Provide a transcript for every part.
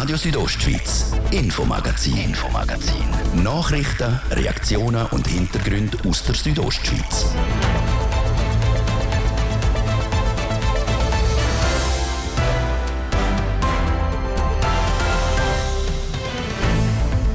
Radio Südostschweiz, Infomagazin, Infomagazin. Nachrichten, Reaktionen und Hintergründe aus der Südostschweiz.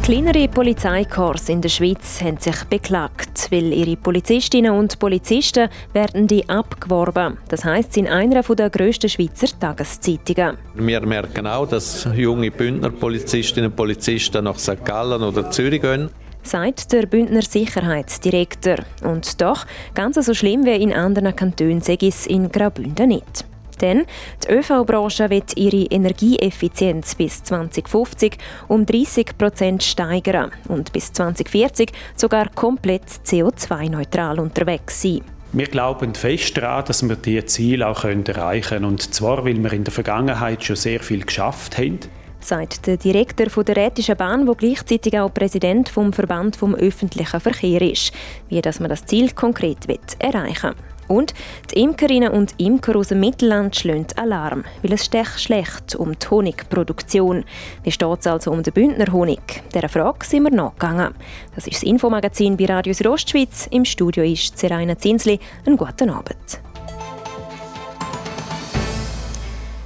Kleinere Polizeikorps in der Schweiz haben sich beklagt, weil ihre Polizistinnen und Polizisten werden die abgeworben. Das heisst, in einer der grössten Schweizer Tageszeitungen. Wir merken auch, dass junge Bündner Polizistinnen und Polizisten nach St. Gallen oder Zürich gehen sagt der Bündner Sicherheitsdirektor. Und doch, ganz so schlimm wie in anderen Kantonen sei es in Graubünden nicht. Denn die ÖV-Branche wird ihre Energieeffizienz bis 2050 um 30 Prozent steigern und bis 2040 sogar komplett CO2-neutral unterwegs sein. Wir glauben fest daran, dass wir diese Ziele auch erreichen können. Und zwar, weil wir in der Vergangenheit schon sehr viel geschafft haben sagt der Direktor der Rätischen Bahn, der gleichzeitig auch Präsident vom Verband vom öffentlichen Verkehr ist, wie dass man das Ziel konkret erreichen will. Und die Imkerinnen und Imker aus dem Mittelland schlagen Alarm, weil es steht schlecht um die Honigproduktion. Wie steht es also um den Bündner Honig? Dieser Frage sind wir nachgegangen. Das ist das Infomagazin bei Radio Südostschweiz. Im Studio ist Seraina Zinsli. Einen guten Abend.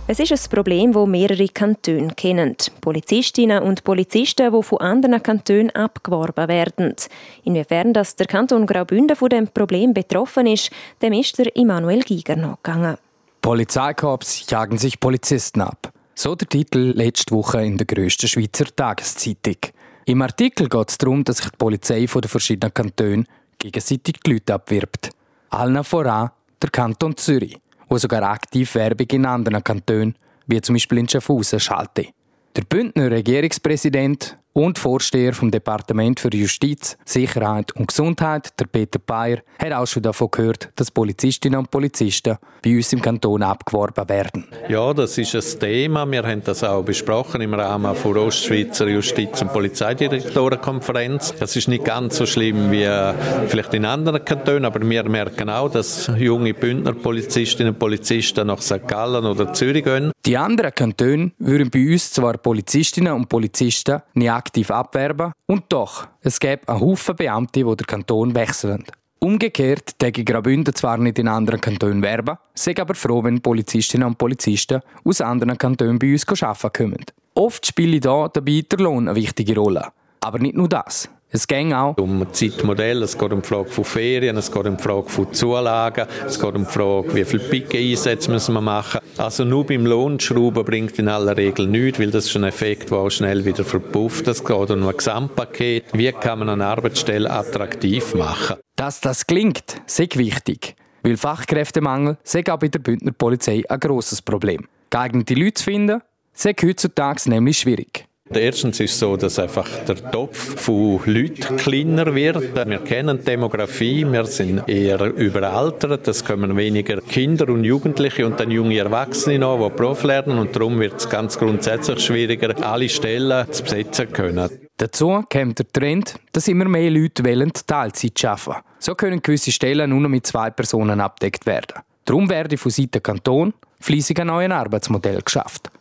Es ist ein Problem, das mehrere Kantone kennen. Polizistinnen und Polizisten, die von anderen Kantonen abgeworben werden. Inwiefern das der Kanton Graubünden von dem Problem betroffen ist, dem ist der Immanuel Giger nachgegangen. Polizeikorps jagen sich Polizisten ab. So der Titel letzte Woche in der grössten Schweizer Tageszeitung. Im Artikel geht es darum, dass sich die Polizei von den verschiedenen Kantonen gegenseitig die Leute abwirbt. Allen voran der Kanton Zürich wo sogar aktiv Werbung in anderen Kantonen, wie zum Beispiel in Schaffhausen, schaltet. Der Bündner Regierungspräsident und Vorsteher vom Departement für Justiz, Sicherheit und Gesundheit, der Peter Bayer, hat auch schon davon gehört, dass Polizistinnen und Polizisten bei uns im Kanton abgeworben werden. Ja, das ist ein Thema. Wir haben das auch besprochen im Rahmen der Ostschweizer Justiz- und Polizeidirektorenkonferenz. Das ist nicht ganz so schlimm wie äh, vielleicht in anderen Kantonen, aber wir merken auch, dass junge Bündner Polizistinnen und Polizisten nach St. Gallen oder Zürich gehen. Die anderen Kantone würden bei uns zwar Polizistinnen und Polizisten nicht aktiv abwerben. Und doch, es gäbe einen Haufen Beamte, die den Kanton wechseln. Umgekehrt täge Graubünden zwar nicht in anderen Kantonen werben, sind aber froh, wenn Polizistinnen und Polizisten aus anderen Kantonen bei uns arbeiten kommen. Oft spielt hier dabei der Lohn eine wichtige Rolle. Aber nicht nur das. Es geht auch um Zeitmodell, es geht um die Frage von Ferien, es geht um die Frage von Zulagen, es geht um die Frage, wie viele Picke-Einsätze müssen wir machen. Also nur beim Lohnschrauben bringt in aller Regel nichts, weil das ist ein Effekt, der auch schnell wieder verpufft. Es geht um ein Gesamtpaket. Wie kann man eine Arbeitsstelle attraktiv machen? Dass das klingt, sehr wichtig. Weil Fachkräftemangel sei auch bei der Bündner Polizei ein grosses Problem. Geeignete Leute zu finden, sei heutzutage nämlich schwierig. Erstens ist es so, dass einfach der Topf von Leuten kleiner wird. Wir kennen Demografie, wir sind eher überaltert, es kommen weniger Kinder und Jugendliche und dann junge Erwachsene noch, die Prof lernen und darum wird es ganz grundsätzlich schwieriger, alle Stellen zu besetzen können. Dazu kommt der Trend, dass immer mehr Leute wollen Teilzeit arbeiten. So können gewisse Stellen nur noch mit zwei Personen abdeckt werden. Darum werde von Seiten Kanton fließig ein neues Arbeitsmodell geschafft.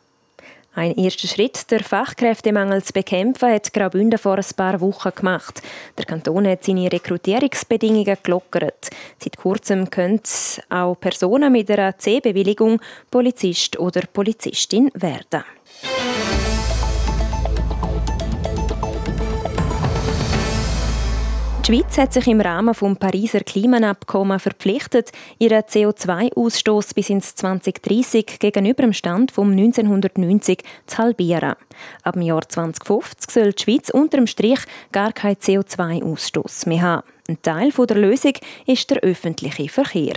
Ein erster Schritt, der Fachkräftemangel zu bekämpfen, hat Graubünden vor ein paar Wochen gemacht. Der Kanton hat seine Rekrutierungsbedingungen gelockert. Seit kurzem können auch Personen mit einer C-Bewilligung Polizist oder Polizistin werden. Die Schweiz hat sich im Rahmen des Pariser Klimaabkommens verpflichtet, ihren CO2-Ausstoß bis ins 2030 gegenüber dem Stand vom 1990 zu halbieren. Ab dem Jahr 2050 soll die Schweiz unter dem Strich gar keinen CO2-Ausstoß mehr haben. Ein Teil der Lösung ist der öffentliche Verkehr.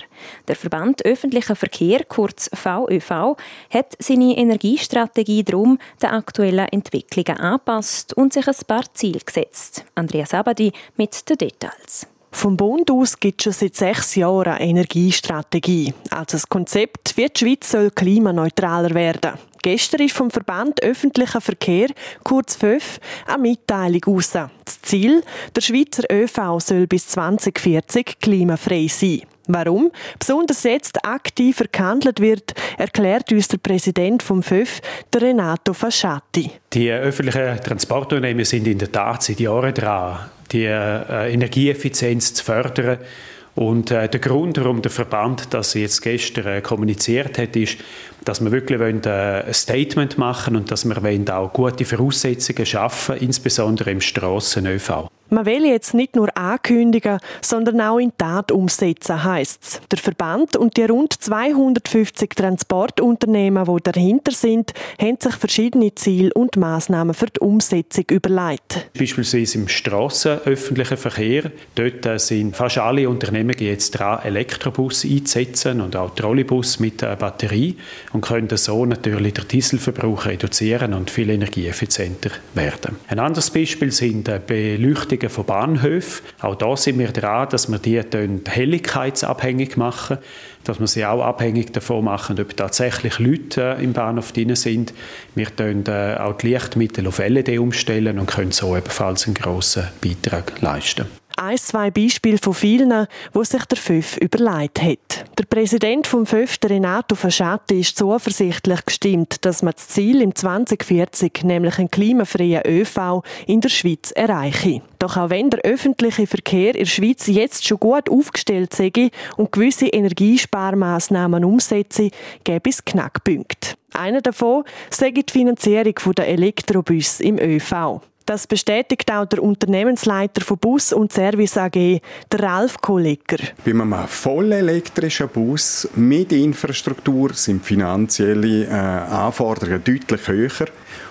Der Verband Öffentlicher Verkehr, kurz VÖV, hat seine Energiestrategie darum den aktuellen Entwicklungen angepasst und sich ein paar Ziele gesetzt. Andreas Abadi mit den Details. Vom Bund aus gibt es schon seit sechs Jahren eine Energiestrategie. Also ein Konzept, wie die Schweiz soll klimaneutraler werden Gestern ist vom Verband Öffentlicher Verkehr, kurz FÖF, eine Mitteilung raus. Das Ziel, der Schweizer ÖV soll bis 2040 klimafrei sein. Warum besonders jetzt aktiver gehandelt wird, erklärt uns der Präsident vom FÖF, der Renato Fasciatti. Die öffentlichen Transportunternehmen sind in der Tat seit Jahren dran, die äh, Energieeffizienz zu fördern und äh, der Grund, warum der Verband das jetzt gestern äh, kommuniziert hat, ist, dass wir wirklich wollen, äh, ein Statement machen und dass wir wollen auch gute Voraussetzungen schaffen, insbesondere im Strassen-ÖV. Man will jetzt nicht nur ankündigen, sondern auch in Tat umsetzen, heisst es. Der Verband und die rund 250 Transportunternehmen, die dahinter sind, haben sich verschiedene Ziele und Maßnahmen für die Umsetzung überlegt. Beispielsweise im Strassenöffentlichen Verkehr. Dort äh, sind fast alle Unternehmen jetzt dran, Elektrobus einzusetzen und auch Trolleybus mit Batterie und können so natürlich den Dieselverbrauch reduzieren und viel energieeffizienter werden. Ein anderes Beispiel sind äh, Beleuchtungen von Bahnhöfen. Auch da sind wir dran, dass wir die helligkeitsabhängig machen, dass wir sie auch abhängig davon machen, ob tatsächlich Leute äh, im Bahnhof drin sind. Wir können äh, auch die Lichtmittel auf LED umstellen und können so ebenfalls einen grossen Beitrag leisten ein, zwei Beispiele von vielen, wo sich der FÖF überlegt hat. Der Präsident vom FÖF, Renato Fasciatti, ist zuversichtlich gestimmt, dass man das Ziel im 2040, nämlich einen klimafreien ÖV, in der Schweiz erreiche. Doch auch wenn der öffentliche Verkehr in der Schweiz jetzt schon gut aufgestellt sei und gewisse Energiesparmaßnahmen umsetze, gäbe es Knackpunkte. Einer davon sei die Finanzierung der Elektrobus im ÖV. Das bestätigt auch der Unternehmensleiter von Bus und Service AG, der Ralf Kollegger. Bei einem voll elektrischen Bus mit Infrastruktur sind finanzielle äh, Anforderungen deutlich höher.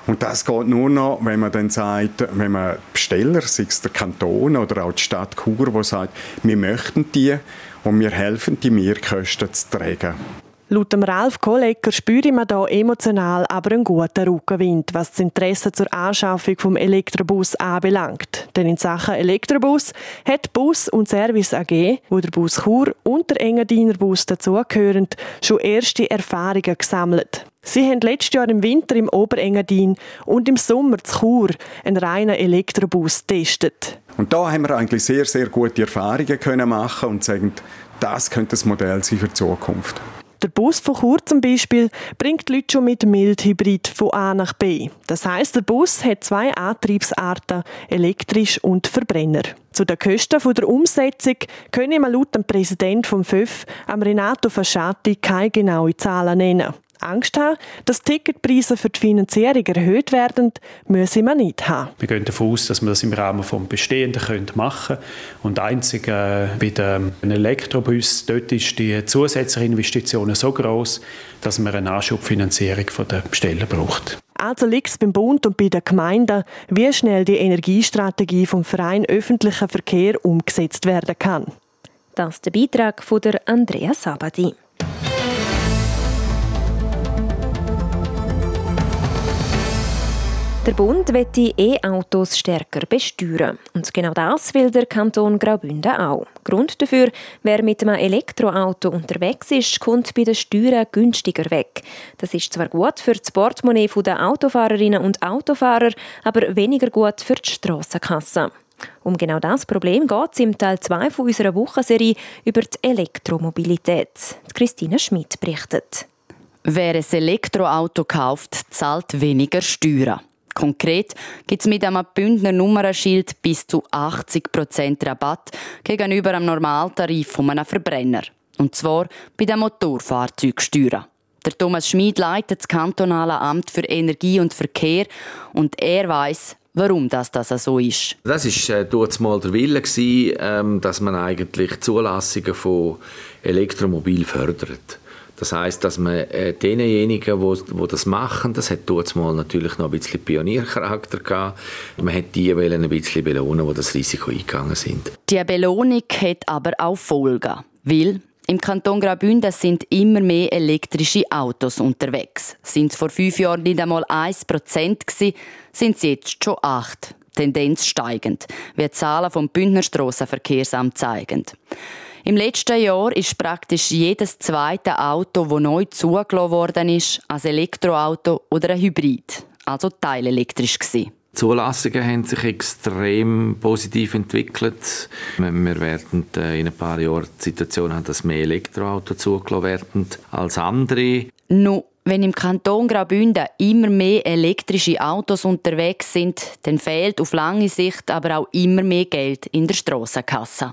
Und das geht nur noch, wenn man dann sagt, wenn man Besteller, sei es der Kanton oder auch die Stadt Chur, wo sagt, wir möchten die und wir helfen, die Mehrkosten zu tragen. Laut dem Ralf Kollecker spüre man hier emotional aber einen guten Rückenwind, was das Interesse zur Anschaffung vom Elektrobus anbelangt. Denn in Sachen Elektrobus hat Bus und Service AG, wo der Bus Chur und der Engadiner Bus dazugehören, schon erste Erfahrungen gesammelt. Sie haben letztes Jahr im Winter im Oberengadin und im Sommer zu Chur einen reinen Elektrobus getestet. Und da haben wir eigentlich sehr, sehr gute Erfahrungen können machen und sagen, das könnte das Modell sein für die Zukunft. Der Bus von Chur zum Beispiel bringt die Leute schon mit Mildhybrid von A nach B. Das heißt, der Bus hat zwei Antriebsarten, elektrisch und Verbrenner. Zu den Kosten der Umsetzung können wir laut dem Präsident vom FÖF, Renato Fasciati, keine genauen Zahlen nennen. Angst haben, dass Ticketpreise für die Finanzierung erhöht werden, müssen wir nicht haben. Wir gehen davon aus, dass wir das im Rahmen des Bestehenden machen können. Und einzig äh, bei dem Elektrobus, dort ist die zusätzliche Investition so groß, dass man eine Anschubfinanzierung der Besteller braucht. Also liegt es beim Bund und bei den Gemeinden, wie schnell die Energiestrategie vom Verein öffentlicher Verkehr umgesetzt werden kann. Das ist der Beitrag von der Andrea Sabadi. Der Bund will die E-Autos stärker besteuern. Und genau das will der Kanton Graubünden auch. Grund dafür, wer mit einem Elektroauto unterwegs ist, kommt bei den Steuern günstiger weg. Das ist zwar gut für das Portemonnaie der Autofahrerinnen und Autofahrer, aber weniger gut für die Strassenkasse. Um genau das Problem geht es im Teil 2 unserer Wochenserie über die Elektromobilität. Christine Schmidt berichtet. Wer ein Elektroauto kauft, zahlt weniger Steuern. Konkret gibt es mit einem Bündner Nummernschild bis zu 80% Rabatt gegenüber einem Normaltarif von einem Verbrenner. Und zwar bei den Motorfahrzeugsteuern. Der Thomas Schmid leitet das kantonale Amt für Energie und Verkehr und er weiß, warum das, das so ist. Das ist äh, mal der Wille gewesen, ähm, dass man eigentlich Zulassungen von Elektromobil fördert. Das heißt, dass man äh, denjenigen, wo, wo das machen, das hat dort mal natürlich noch ein bisschen Pioniercharakter gehabt. Man hat die wollen ein bisschen belohnen, die das Risiko eingegangen sind. Die Belohnung hat aber auch Folgen, weil im Kanton Graubünden sind immer mehr elektrische Autos unterwegs. Sind vor fünf Jahren nicht einmal 1% gewesen, sind sie jetzt schon 8. Tendenz steigend, wie die Zahlen vom Bündner Strassenverkehrsamt zeigen. Im letzten Jahr ist praktisch jedes zweite Auto, das neu zugelassen worden ist, als Elektroauto oder ein Hybrid, also teilelektrisch gewesen. Die Zulassungen haben sich extrem positiv entwickelt. Wir werden äh, in ein paar Jahren die Situation haben, dass mehr Elektroautos zugelassen werden als andere. No, wenn im Kanton Graubünden immer mehr elektrische Autos unterwegs sind, dann fehlt auf lange Sicht aber auch immer mehr Geld in der Strassenkasse.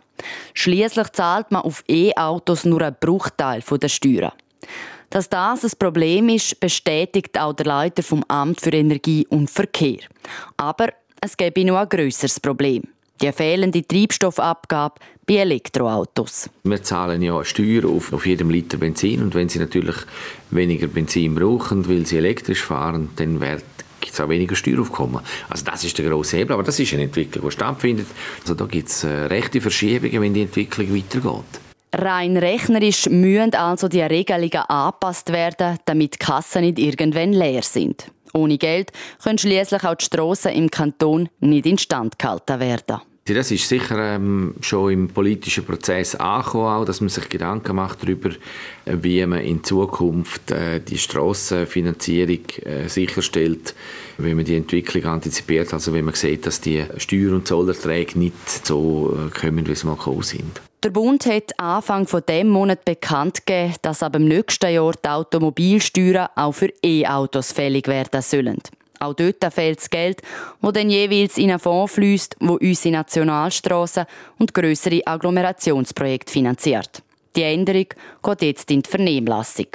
Schließlich zahlt man auf E-Autos nur einen Bruchteil der Steuern. Dass das ein Problem ist, bestätigt auch der Leiter vom Amt für Energie und Verkehr. Aber es gäbe noch ein grösseres Problem. Die fehlende Treibstoffabgabe bei Elektroautos. Wir zahlen ja Steuer auf, auf jedem Liter Benzin und wenn Sie natürlich weniger Benzin brauchen, weil Sie elektrisch fahren, dann wird gibt es auch weniger Steueraufkommen. Also das ist der grosse Hebel, aber das ist eine Entwicklung, die stattfindet. Also da gibt es äh, rechte Verschiebungen, wenn die Entwicklung weitergeht. Rein rechnerisch müssen also die Regelungen angepasst werden, damit die Kassen nicht irgendwann leer sind. Ohne Geld können schließlich auch die Strassen im Kanton nicht instand gehalten werden. Das ist sicher ähm, schon im politischen Prozess angekommen, auch, dass man sich Gedanken macht darüber, wie man in Zukunft äh, die Strassenfinanzierung äh, sicherstellt, wenn man die Entwicklung antizipiert, also wenn man sieht, dass die Steuer- und Zollerträge nicht so äh, kommen, wie sie mal gekommen sind. Der Bund hat Anfang von dem Monat bekannt gegeben, dass ab dem nächsten Jahr die Automobilsteuern auch für E-Autos fällig werden sollen. Auch dort fehlt das Geld, das dann jeweils in einen Fonds fließt, wo unsere Nationalstraßen und größere Agglomerationsprojekte finanziert. Die Änderung geht jetzt in die Vernehmlassung.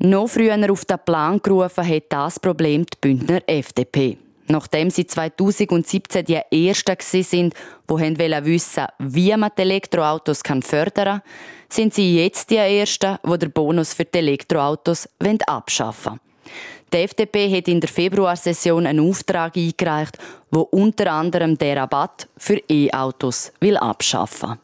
Noch früher auf den Plan gerufen hat das Problem die Bündner FDP. Nachdem sie 2017 die Ersten sind, die wissen wie man die Elektroautos fördern kann, sind sie jetzt die Ersten, die den Bonus für die Elektroautos abschaffen wollen. Die FDP hat in der Februarsession einen Auftrag eingereicht, wo unter anderem den Rabatt für E-Autos will abschaffen.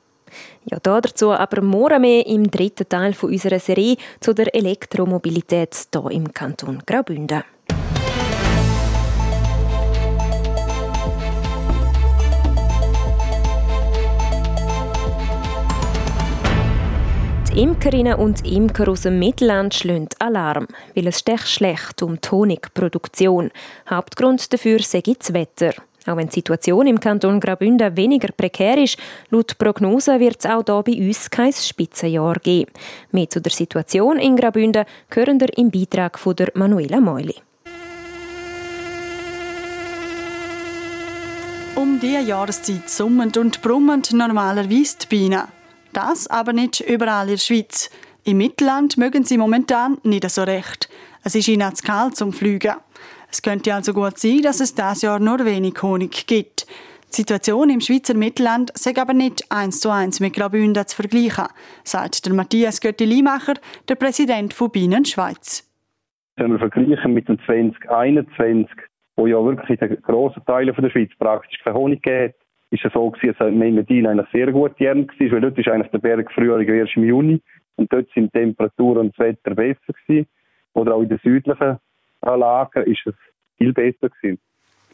Ja, dazu aber morgen mehr im dritten Teil unserer Serie zu der Elektromobilität hier im Kanton Graubünden. Imkerinnen und Imker aus dem Mittelland schlagen Alarm, weil es stech schlecht um die Honigproduktion. Hauptgrund dafür sei das Wetter. Auch wenn die Situation im Kanton Graubünden weniger prekär ist, laut Prognose wird es auch hier bei uns kein Spitzenjahr geben. Mehr zu der Situation in Graubünden hören wir im Beitrag von der Manuela Meuli. Um diese Jahreszeit summend und brummend normalerweise die Bienen. Das aber nicht überall in der Schweiz. Im Mittelland mögen sie momentan nicht so recht. Es ist ihnen zu kalt zum Fliegen. Es könnte also gut sein, dass es dieses Jahr nur wenig Honig gibt. Die Situation im Schweizer Mittelland sei aber nicht eins zu eins mit Graubünden zu vergleichen, sagt der Matthias Götti-Limacher, der Präsident von Bienen Schweiz. Wenn wir vergleichen mit dem 2021, wo ja wirklich in den grossen Teilen der Schweiz praktisch kein Honig gegeben ist es so gewesen, dass Medellin eigentlich sehr gut Jahr war, weil dort ist eigentlich der Berg früher erst im Juni und dort sind die Temperaturen und das Wetter besser gewesen. Oder auch in den südlichen Lagen ist es viel besser gewesen.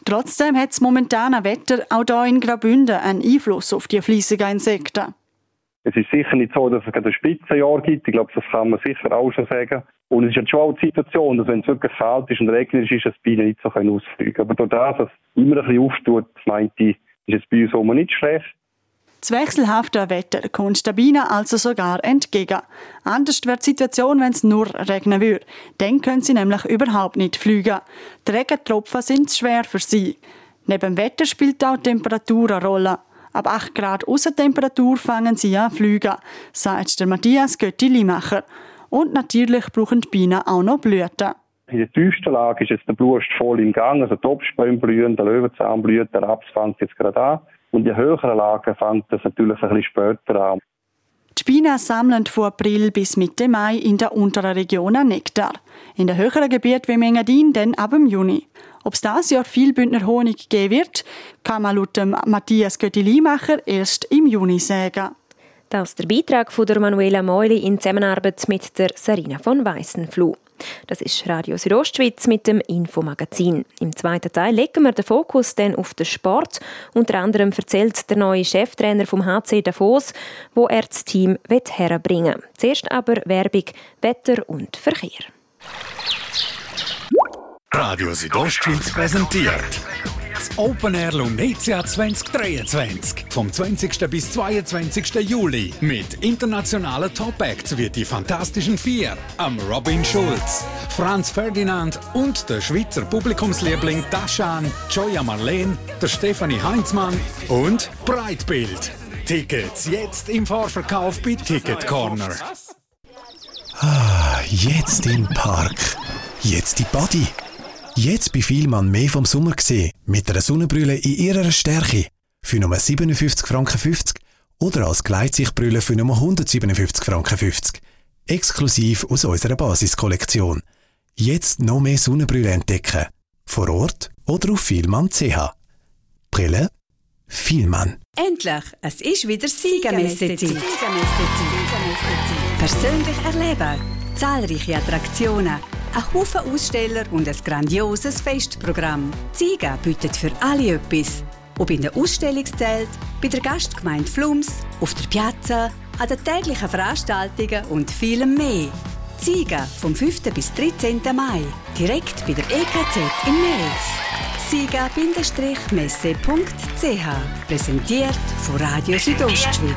Trotzdem hat das momentane Wetter auch hier in Graubünden einen Einfluss auf die fleissigen Insekten. Es ist sicher nicht so, dass es ein Spitzenjahr gibt. Ich glaube, das kann man sicher auch schon sagen. Und es ist schon auch die Situation, dass wenn es wirklich kalt ist und regnerisch ist, dass die Bienen nicht so ausfliegen können. Aber durch das, dass es immer ein bisschen auftut, meinte ich, ist es bei uns auch nicht schlecht. Das wechselhafte Wetter kommt der Biene also sogar entgegen. Anders wird die Situation, wenn es nur regnen würde. Dann können sie nämlich überhaupt nicht fliegen. Die Regentropfen sind schwer für sie. Neben dem Wetter spielt auch die Temperatur eine Rolle. Ab 8 Grad Aussentemperatur fangen sie an fliegen, sagt der Matthias Götti-Limacher. Und natürlich brauchen die Bienen auch noch Blüten. In der tiefsten Lage ist jetzt der Blust voll im Gang, also die Obstbäume blühen, der Löwenzahn blüht, der Raps fängt jetzt gerade an. Und in höheren Lagen fängt das natürlich ein bisschen später an. Die Bienen sammeln von April bis Mitte Mai in der unteren Region Nektar. In den höheren Gebieten wie Mengadin dann ab im Juni. Ob es dieses Jahr viel Bündner Honig geben wird, kann man laut Matthias Götti-Limacher erst im Juni sagen. Das ist der Beitrag von der Manuela Meuli in Zusammenarbeit mit der Sarina von Weissenfluh. Das ist Radio Südostschweiz mit dem Infomagazin. Im zweiten Teil legen wir den Fokus dann auf den Sport. Unter anderem erzählt der neue Cheftrainer vom HC Davos, wo er das Team herbringen will. Zuerst aber Werbung, Wetter und Verkehr. Radio Südostschweiz präsentiert das Open Air Lunetia 2023 vom 20. bis 22. Juli mit internationalen Top-Acts wie die Fantastischen Vier, am Robin Schulz, Franz Ferdinand und der Schweizer Publikumsliebling Taschan, Joya Marleen, der Stefanie Heinzmann und Breitbild. Tickets jetzt im Vorverkauf bei Ticket Corner. Ah, jetzt im Park. Jetzt die Body. Jetzt bei Vielmann mehr vom Sommer gesehen, mit einer Sonnenbrille in ihrer Stärke. Für nur 57 Franken 50 oder als Gleitsichtbrille für nur 157 Franken 50. Exklusiv aus unserer Basiskollektion. Jetzt noch mehr Sonnenbrille entdecken. Vor Ort oder auf vielmann.ch. Brille Vielmann. Endlich! Es ist wieder Siegermessezeit. Persönlich erleben. Zahlreiche Attraktionen ein Haufen Aussteller und ein grandioses Festprogramm. Ziga bietet für alle etwas. Ob in den Ausstellungszelt, bei der Gastgemeinde Flums, auf der Piazza, an den täglichen Veranstaltungen und vielem mehr. Ziga vom 5. bis 13. Mai, direkt bei der EKZ in Mels. siga-messe.ch Präsentiert von Radio Südostschweiz.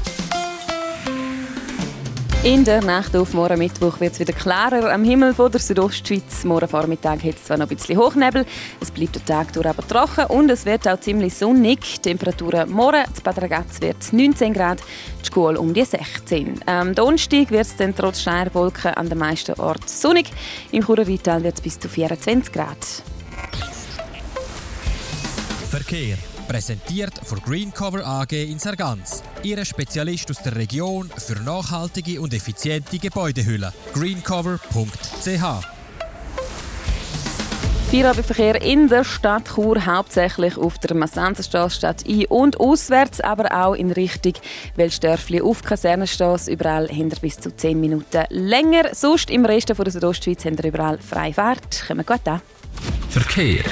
In der Nacht auf morgen Mittwoch wird es wieder klarer am Himmel von der Südostschweiz. Morgen Vormittag hat es zwar noch ein bisschen Hochnebel, es bleibt der Tag durch aber trocken und es wird auch ziemlich sonnig. Temperaturen morgen zu Bad Ragaz wird 19 Grad, die Schule um die 16. Am Donnerstag wird es dann trotz Schneierwolken an den meisten Orten sonnig. Im Churer wird es bis zu 24 Grad. Verkehr Präsentiert von Greencover AG in Sargans. Ihre Spezialist aus der Region für nachhaltige und effiziente Gebäudehülle. greencover.ch Feierabendverkehr in der Stadt Chur, hauptsächlich auf der Massenzenstraße statt ein- und auswärts, aber auch in Richtung Weltstörfli auf Kasernenstraße. Überall haben bis zu 10 Minuten länger. Sonst im Rest der Südostschweiz haben wir überall freie Fahrt. Kommen gut an. Verkehr.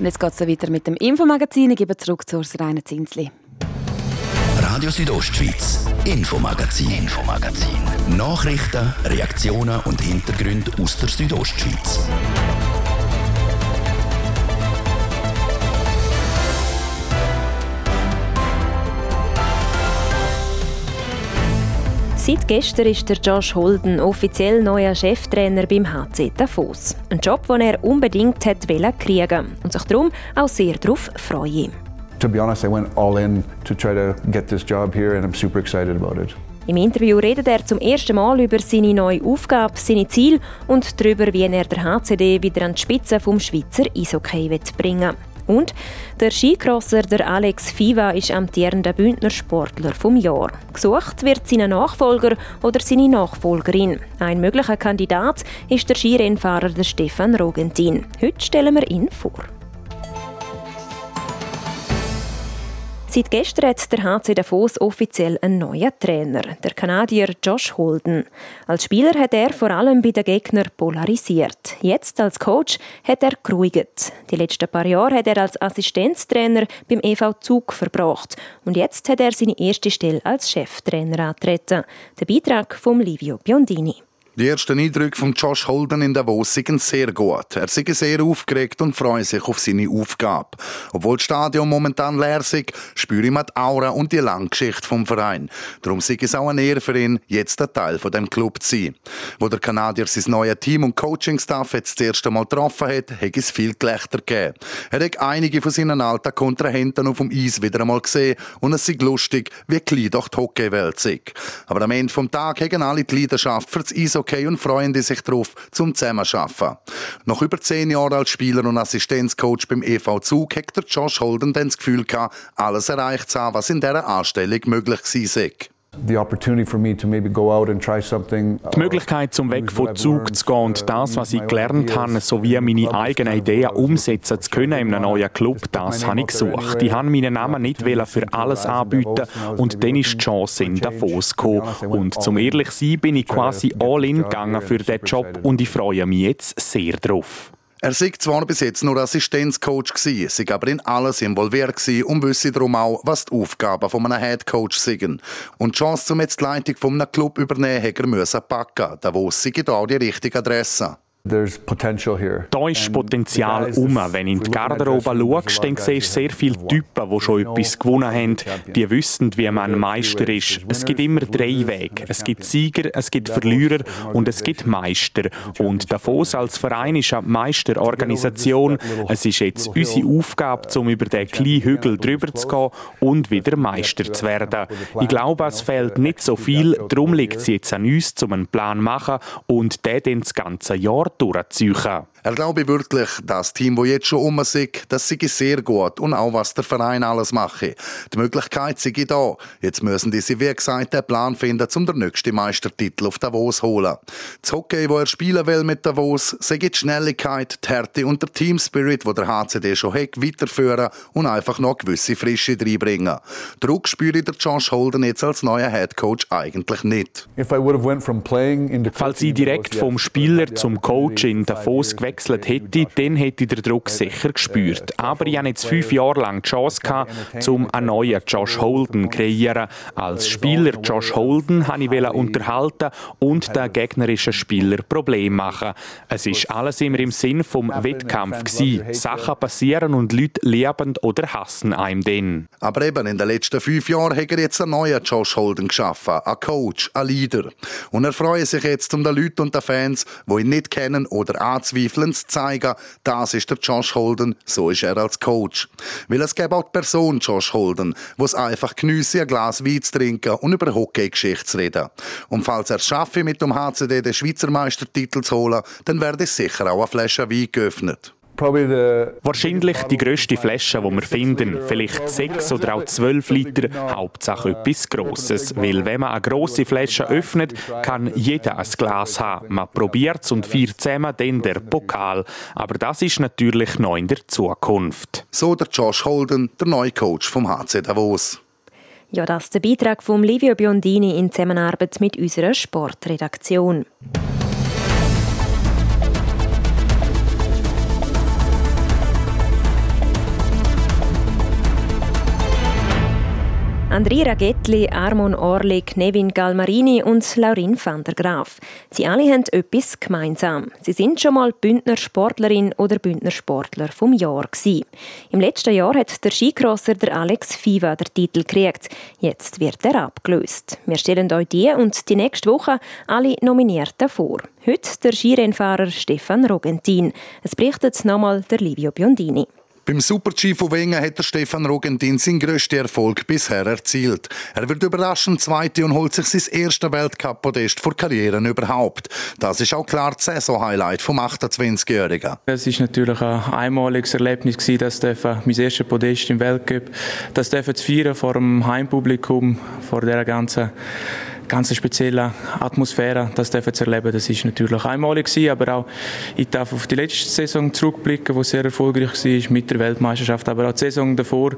Und jetzt geht es weiter mit dem Infomagazin. Ich gebe zurück zu Reine Zinsli. Radio Südostschweiz, Infomagazin, Infomagazin. Nachrichten, Reaktionen und Hintergründe aus der Südostschweiz. Seit gestern ist der Josh Holden offiziell neuer Cheftrainer beim HC Davos. Ein Job, den er unbedingt hat kriegen und sich darum auch sehr darauf freue. To be honest, I went all in to try to get this job here and I'm super excited about it. Im Interview redet er zum ersten Mal über seine neue Aufgabe, seine Ziele und darüber, wie er der HCD wieder an die Spitze vom Schweizer Eishockey bringen will. Und der Skicrosser der Alex Fiva ist amtierender Bündner Sportler vom Jahr. Gesucht wird sein Nachfolger oder seine Nachfolgerin. Ein möglicher Kandidat ist der Skirennfahrer der Stefan Rogentin. Heute stellen wir ihn vor. Seit gestern hat der HC Davos offiziell einen neuen Trainer, der Kanadier Josh Holden. Als Spieler hat er vor allem bei den Gegnern polarisiert. Jetzt als Coach hat er geruhigt. Die letzten paar Jahre hat er als Assistenztrainer beim EV Zug verbracht und jetzt hat er seine erste Stelle als Cheftrainer antreten. Der Beitrag von Livio Biondini. Die ersten Eindrücke von Josh Holden in Davos sind sehr gut. Er ist sehr aufgeregt und freut sich auf seine Aufgabe. Obwohl das Stadion momentan leer ist, spüre ich die Aura und die Langgeschichte vom Verein. Darum ist es auch eine Ehre für ihn, jetzt ein Teil von dem Club zu sein. Wo der Kanadier sein neues Team und Coachingstaff jetzt das erste Mal getroffen hat, hat es viel Gelächter gegeben. Er hat einige von seinen alten Kontrahenten auf dem Eis wieder einmal gesehen und es ist lustig, wie klein doch die Hockeywelt ist. Aber am Ende des Tages haben alle die Leidenschaft für das Eishockey Hockey und freuen sich darauf, zum zusammenarbeiten. Nach über zehn Jahren als Spieler und Assistenzcoach beim EV Zug hat der Josh Holden dann das Gefühl gehabt, alles erreicht zu haben, was in dieser Anstellung möglich war. Die Möglichkeit, zum Weg von Zug zu gehen und das, was ich gelernt habe, sowie meine eigenen Ideen umsetzen zu können in einem neuen Club, das habe ich gesucht. Ich habe meinen Namen nicht für alles anbieten und dann ist die Chance in Davos gekommen. Und zum ehrlich sein, bin ich quasi all in gegangen für diesen Job und ich freue mich jetzt sehr drauf. Er sei zwar bis jetzt nur Assistenzcoach gewesen, sei aber in alles involviert gewesen und wüsste darum auch, was die Aufgaben von einem Headcoach sind. Und die Chance, um jetzt die Leitung von einem Club übernehmen, hätte er müssen packen. Da wo sie da die richtige Adresse. Da ist Potenzial um. Wenn du in die Garderobe schaust, dann siehst du sehr viele Typen, die schon etwas gewonnen haben. Die wissen, wie man Meister ist. Es gibt immer drei Wege. Es gibt Sieger, es gibt Verlierer und es gibt Meister. Und Davos als Verein ist eine Meisterorganisation. Es ist jetzt unsere Aufgabe, um über den kleinen Hügel drüber zu gehen und wieder Meister zu werden. Ich glaube, es fehlt nicht so viel. Darum liegt es jetzt an uns, um einen Plan zu machen und den dann das ganze Jahr durchziehen. Er glaube wirklich, das Team, das jetzt schon um ist, das sei sehr gut und auch was der Verein alles mache. Die Möglichkeit sei da. Jetzt müssen diese, wie gesagt, den Plan finden, um den nächsten Meistertitel auf Davos zu holen. Das Hockey, das er spielen will mit Davos, sei die Schnelligkeit, die Härte und der Team Spirit, wo der HCD schon hat, weiterführen und einfach noch gewisse Frische reinbringen. Druck spüre der Josh Holden jetzt als neuer Headcoach eigentlich nicht. Falls ich direkt vom Spieler zum Coach in Davos gewechselt gewechselt hätte, dann hätte ich den Druck sicher gespürt. Aber ich hatte jetzt fünf Jahre lang die Chance, gehabt, um einen neuen Josh Holden zu kreieren. Als Spieler Josh Holden wollte ich unterhalten und den gegnerischen Spieler Probleme machen. Es ist alles immer im Sinn vom Wettkampf gewesen. Sachen passieren und Leute lieben oder hassen einem dann. Aber eben in den letzten fünf Jahren hat er jetzt einen neuen Josh Holden geschaffen. Ein Coach, ein Leader. Und er freut sich jetzt um die Leute und die Fans, die ihn nicht kennen oder anzweifeln, Zu zeigen, das ist der Josh Holden, so ist er als Coach. Weil es gibt auch die Person Josh Holden, wo es einfach geniesse, ein Glas Wein zu trinken und über Hockey-Geschichte zu reden. Und falls er es schaffe, mit dem HCD den Schweizer Meistertitel zu holen, dann werde sicher auch eine Flasche Wein geöffnet. Wahrscheinlich die grösste Flasche, die wir finden. Vielleicht sechs oder auch zwölf Liter. Hauptsache etwas Grosses. Weil wenn man eine grosse Flasche öffnet, kann jeder ein Glas haben. Man probiert es und feiert zusammen dann der Pokal. Aber das ist natürlich noch in der Zukunft. So der Josh Holden, der neue Coach vom HC Davos. Ja, das ist der Beitrag von Livio Biondini in Zusammenarbeit mit unserer Sportredaktion. Andrea Ragettli, Armon Orlik, Nevin Galmarini und Laurin van der Graaf. Sie alle haben etwas gemeinsam. Sie sind schon mal Bündner Sportlerin oder Bündner Sportler vom Jahr gewesen. Im letzten Jahr hat der Skicrosser der Alex Fiva den Titel gekriegt. Jetzt wird er abgelöst. Wir stellen euch die und die nächste Woche alle Nominierten vor. Heute der Skirennfahrer Stefan Rogentin. Es berichtet nochmal der Livio Biondini. Beim Super-G von Wengen hat der Stefan Rogentin seinen grössten Erfolg bisher erzielt. Er wird überraschend Zweite und holt sich sein erstes Weltcup-Podest vor Karrieren überhaupt. Das ist auch klar das Saison-Highlight vom 28-Jährigen. Es ist natürlich ein einmaliges Erlebnis gewesen, das mein erstes Podest im Weltcup, das zu feiern vor dem Heimpublikum, vor der ganzen ganz spezielle Atmosphäre, das dürfen zu erleben. Das ist natürlich einmalig gewesen, aber auch ich darf auf die letzte Saison zurückblicken, die sehr erfolgreich war mit der Weltmeisterschaft, aber auch die Saison davor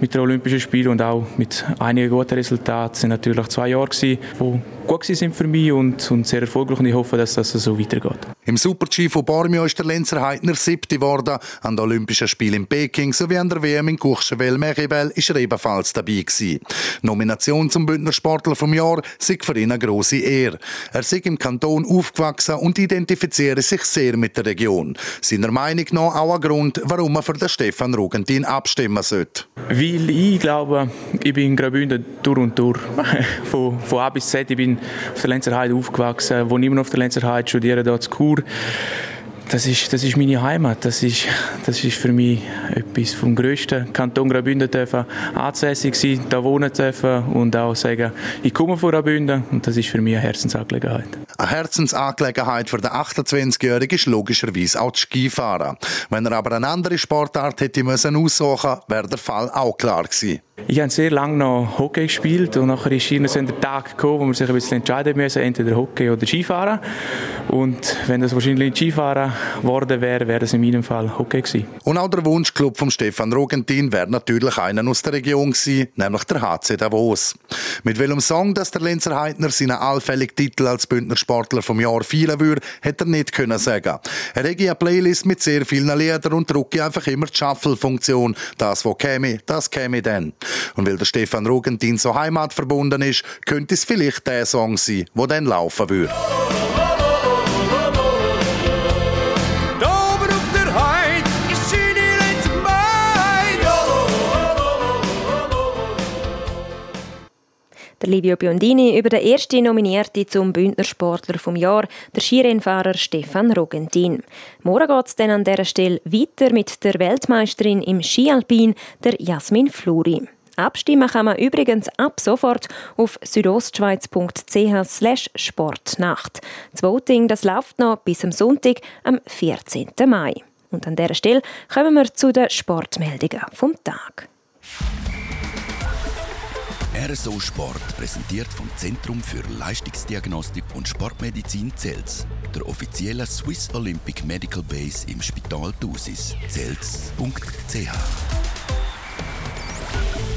mit den Olympischen Spielen und auch mit einigen guten Resultaten Das sind natürlich zwei Jahre gewesen, die gut sind für mich und, und sehr erfolgreich und ich hoffe, dass das so weitergeht. Im Super-G von Bormio ist der Lenzer Heidner siebte geworden. An den Olympischen Spielen in Peking sowie an der WM in Courchevel Meribel ist er ebenfalls dabei gewesen. Nomination zum Bündner Sportler vom Jahr sei für ihn eine grosse Ehre. Er sei im Kanton aufgewachsen und identifiziere sich sehr mit der Region. Seiner Meinung nach auch ein Grund, warum man für den Stefan Rugentin abstimmen sollte. Weil ich glaube, ich bin Graubünden durch und durch. von, von A bis Z. Ich bin auf der Lenzer Heide aufgewachsen, wohne immer noch auf der Lenzer Heide, studiere dort zu Chur. Das ist, das ist meine Heimat. Das ist, das ist für mich etwas vom grössten Kanton Graubünden dürfen ansässig sein, da wohnen dürfen und auch sagen, ich komme von Graubünden und das ist für mich eine Herzensangelegenheit. Eine Herzensangelegenheit für den 28-Jährigen ist logischerweise auch das Skifahren. Wenn er aber eine andere Sportart hätte müssen aussuchen, wäre der Fall auch klar gewesen. Ich habe sehr lange noch Hockey gespielt und nachher ist irgendwann der Tag gekommen, wo man sich ein bisschen entscheiden musste, entweder Hockey oder Skifahren. Und wenn das wahrscheinlich Skifahren geworden wäre, wäre das in meinem Fall Hockey gewesen. Und auch der Wunschclub von Stefan Rogentin wäre natürlich einer aus der Region gewesen, nämlich der HC Davos. Mit welchem Song, dass der Lenzer Heidner seinen allfälligen Titel als Bündner Sportler vom Jahr feiern würde, hätte er nicht können sagen. Er hätte eine Playlist mit sehr vielen Liedern und drücke einfach immer die Shuffle-Funktion. Das, wo käme, das käme dann. Und weil der Stefan Rogentin so heimatverbunden ist, könnte es vielleicht der Song sein, wo dann laufen würde. Livio Biondini über den ersten Nominierten zum Bündnersportler vom Jahr, der Skirennfahrer Stefan Rogentin. Morgen geht es dann an dieser Stelle weiter mit der Weltmeisterin im Skialpin, der Jasmin Fluri. Abstimmen kann man übrigens ab sofort auf südostschweiz.ch sportnacht. Das Voting das läuft noch bis am Sonntag, am 14. Mai. Und an dieser Stelle kommen wir zu den Sportmeldungen vom Tag. RSO Sport präsentiert vom Zentrum für Leistungsdiagnostik und Sportmedizin Zels, der offiziellen Swiss Olympic Medical Base im Spital Thusis. Zels.ch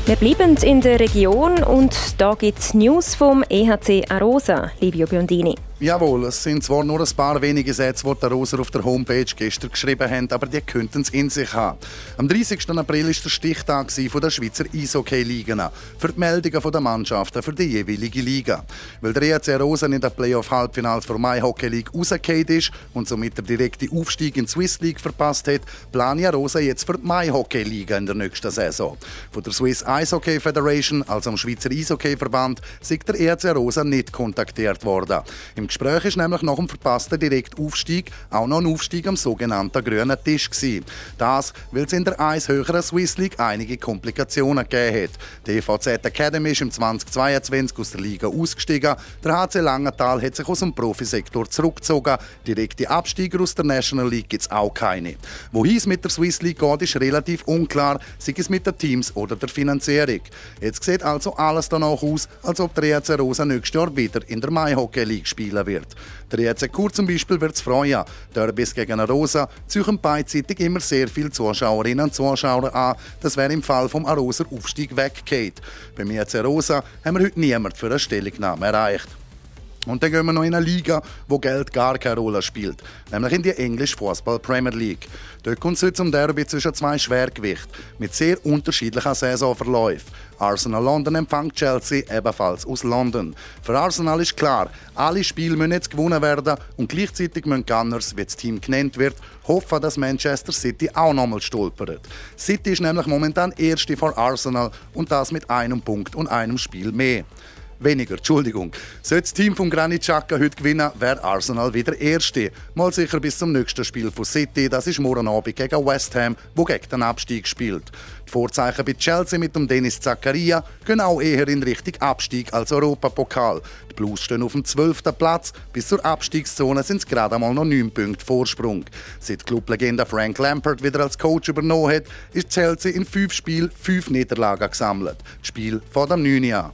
wir bleiben in der Region und da gibt es News vom EHC Arosa, Livio Biondini. Jawohl, es sind zwar nur ein paar wenige Sätze, die die Roser auf der Homepage gestern geschrieben haben, aber die könnten es in sich haben. Am 30. April war der Stichtag der Schweizer Eishockey-Liga für die Meldungen der Mannschaften für die jeweilige Liga. Weil der EHC Rosen in der Playoff-Halbfinals der Mai Hockey League rausgefallen ist und somit der direkte Aufstieg in die Swiss League verpasst hat, planen ja Rosa jetzt für die Mai Hockey Liga in der nächsten Saison. Von der Swiss Ice Hockey Federation, also dem Schweizer Eishockey-Verband, ist der EHC Rosa nicht kontaktiert worden. Im Gespräch ist nämlich nach dem verpassten Direktaufstieg auch noch ein Aufstieg am sogenannten grünen Tisch gewesen. Das, weil es in der eins höheren Swiss League einige Komplikationen gegeben hat. Die EVZ Academy ist im 2022 aus der Liga ausgestiegen. Der HC Langenthal hat sich aus dem Profisektor zurückgezogen. Direkte Absteiger aus der National League gibt es auch keine. Wohin es mit der Swiss League geht, ist relativ unklar, sei es mit den Teams oder der Finanzierung. Jetzt sieht also alles danach aus, als ob der EHC Rosa nächstes Jahr wieder in der Mai Hockey League spielen spielen wird. Der EC Chur zum Beispiel wird es freuen. Derbys gegen Arosa ziehen beidseitig immer sehr viele Zuschauerinnen und Zuschauer an. Das wäre im Fall vom Aroser Aufstieg weggeht. Beim EC Rosa haben wir heute niemand für eine Stellungnahme erreicht. Und dann gehen wir noch in eine Liga, wo Geld gar keine Rolle spielt, nämlich in die English Football Premier League. Dort kommt es heute zum Derby zwischen zwei Schwergewichten mit sehr unterschiedlichen Saisonverläufen. Arsenal London empfängt Chelsea ebenfalls aus London. Für Arsenal ist klar, alle Spiele müssen jetzt gewonnen werden und gleichzeitig müssen Gunners, wie das Team genannt wird, hoffen, dass Manchester City auch nochmal stolpert. City ist nämlich momentan Erste vor Arsenal und das mit einem Punkt und einem Spiel mehr weniger, Entschuldigung. Sollte das Team von Granit Xhaka heute gewinnen, wäre Arsenal wieder Erste. Mal sicher bis zum nächsten Spiel von City, das ist morgen Abend gegen West Ham, wo gegen den Abstieg spielt. Die Vorzeichen bei Chelsea mit dem Dennis Zakaria gehen auch eher in Richtung Abstieg als Europapokal. Die Blues stehen auf dem 12. Platz. Bis zur Abstiegszone sind es gerade einmal noch 9 Punkte Vorsprung. Seit Clublegende Frank Lampard wieder als Coach übernommen hat, ist Chelsea in fünf Spielen fünf Niederlagen gesammelt. Das Spiel vor dem 9 Jahr.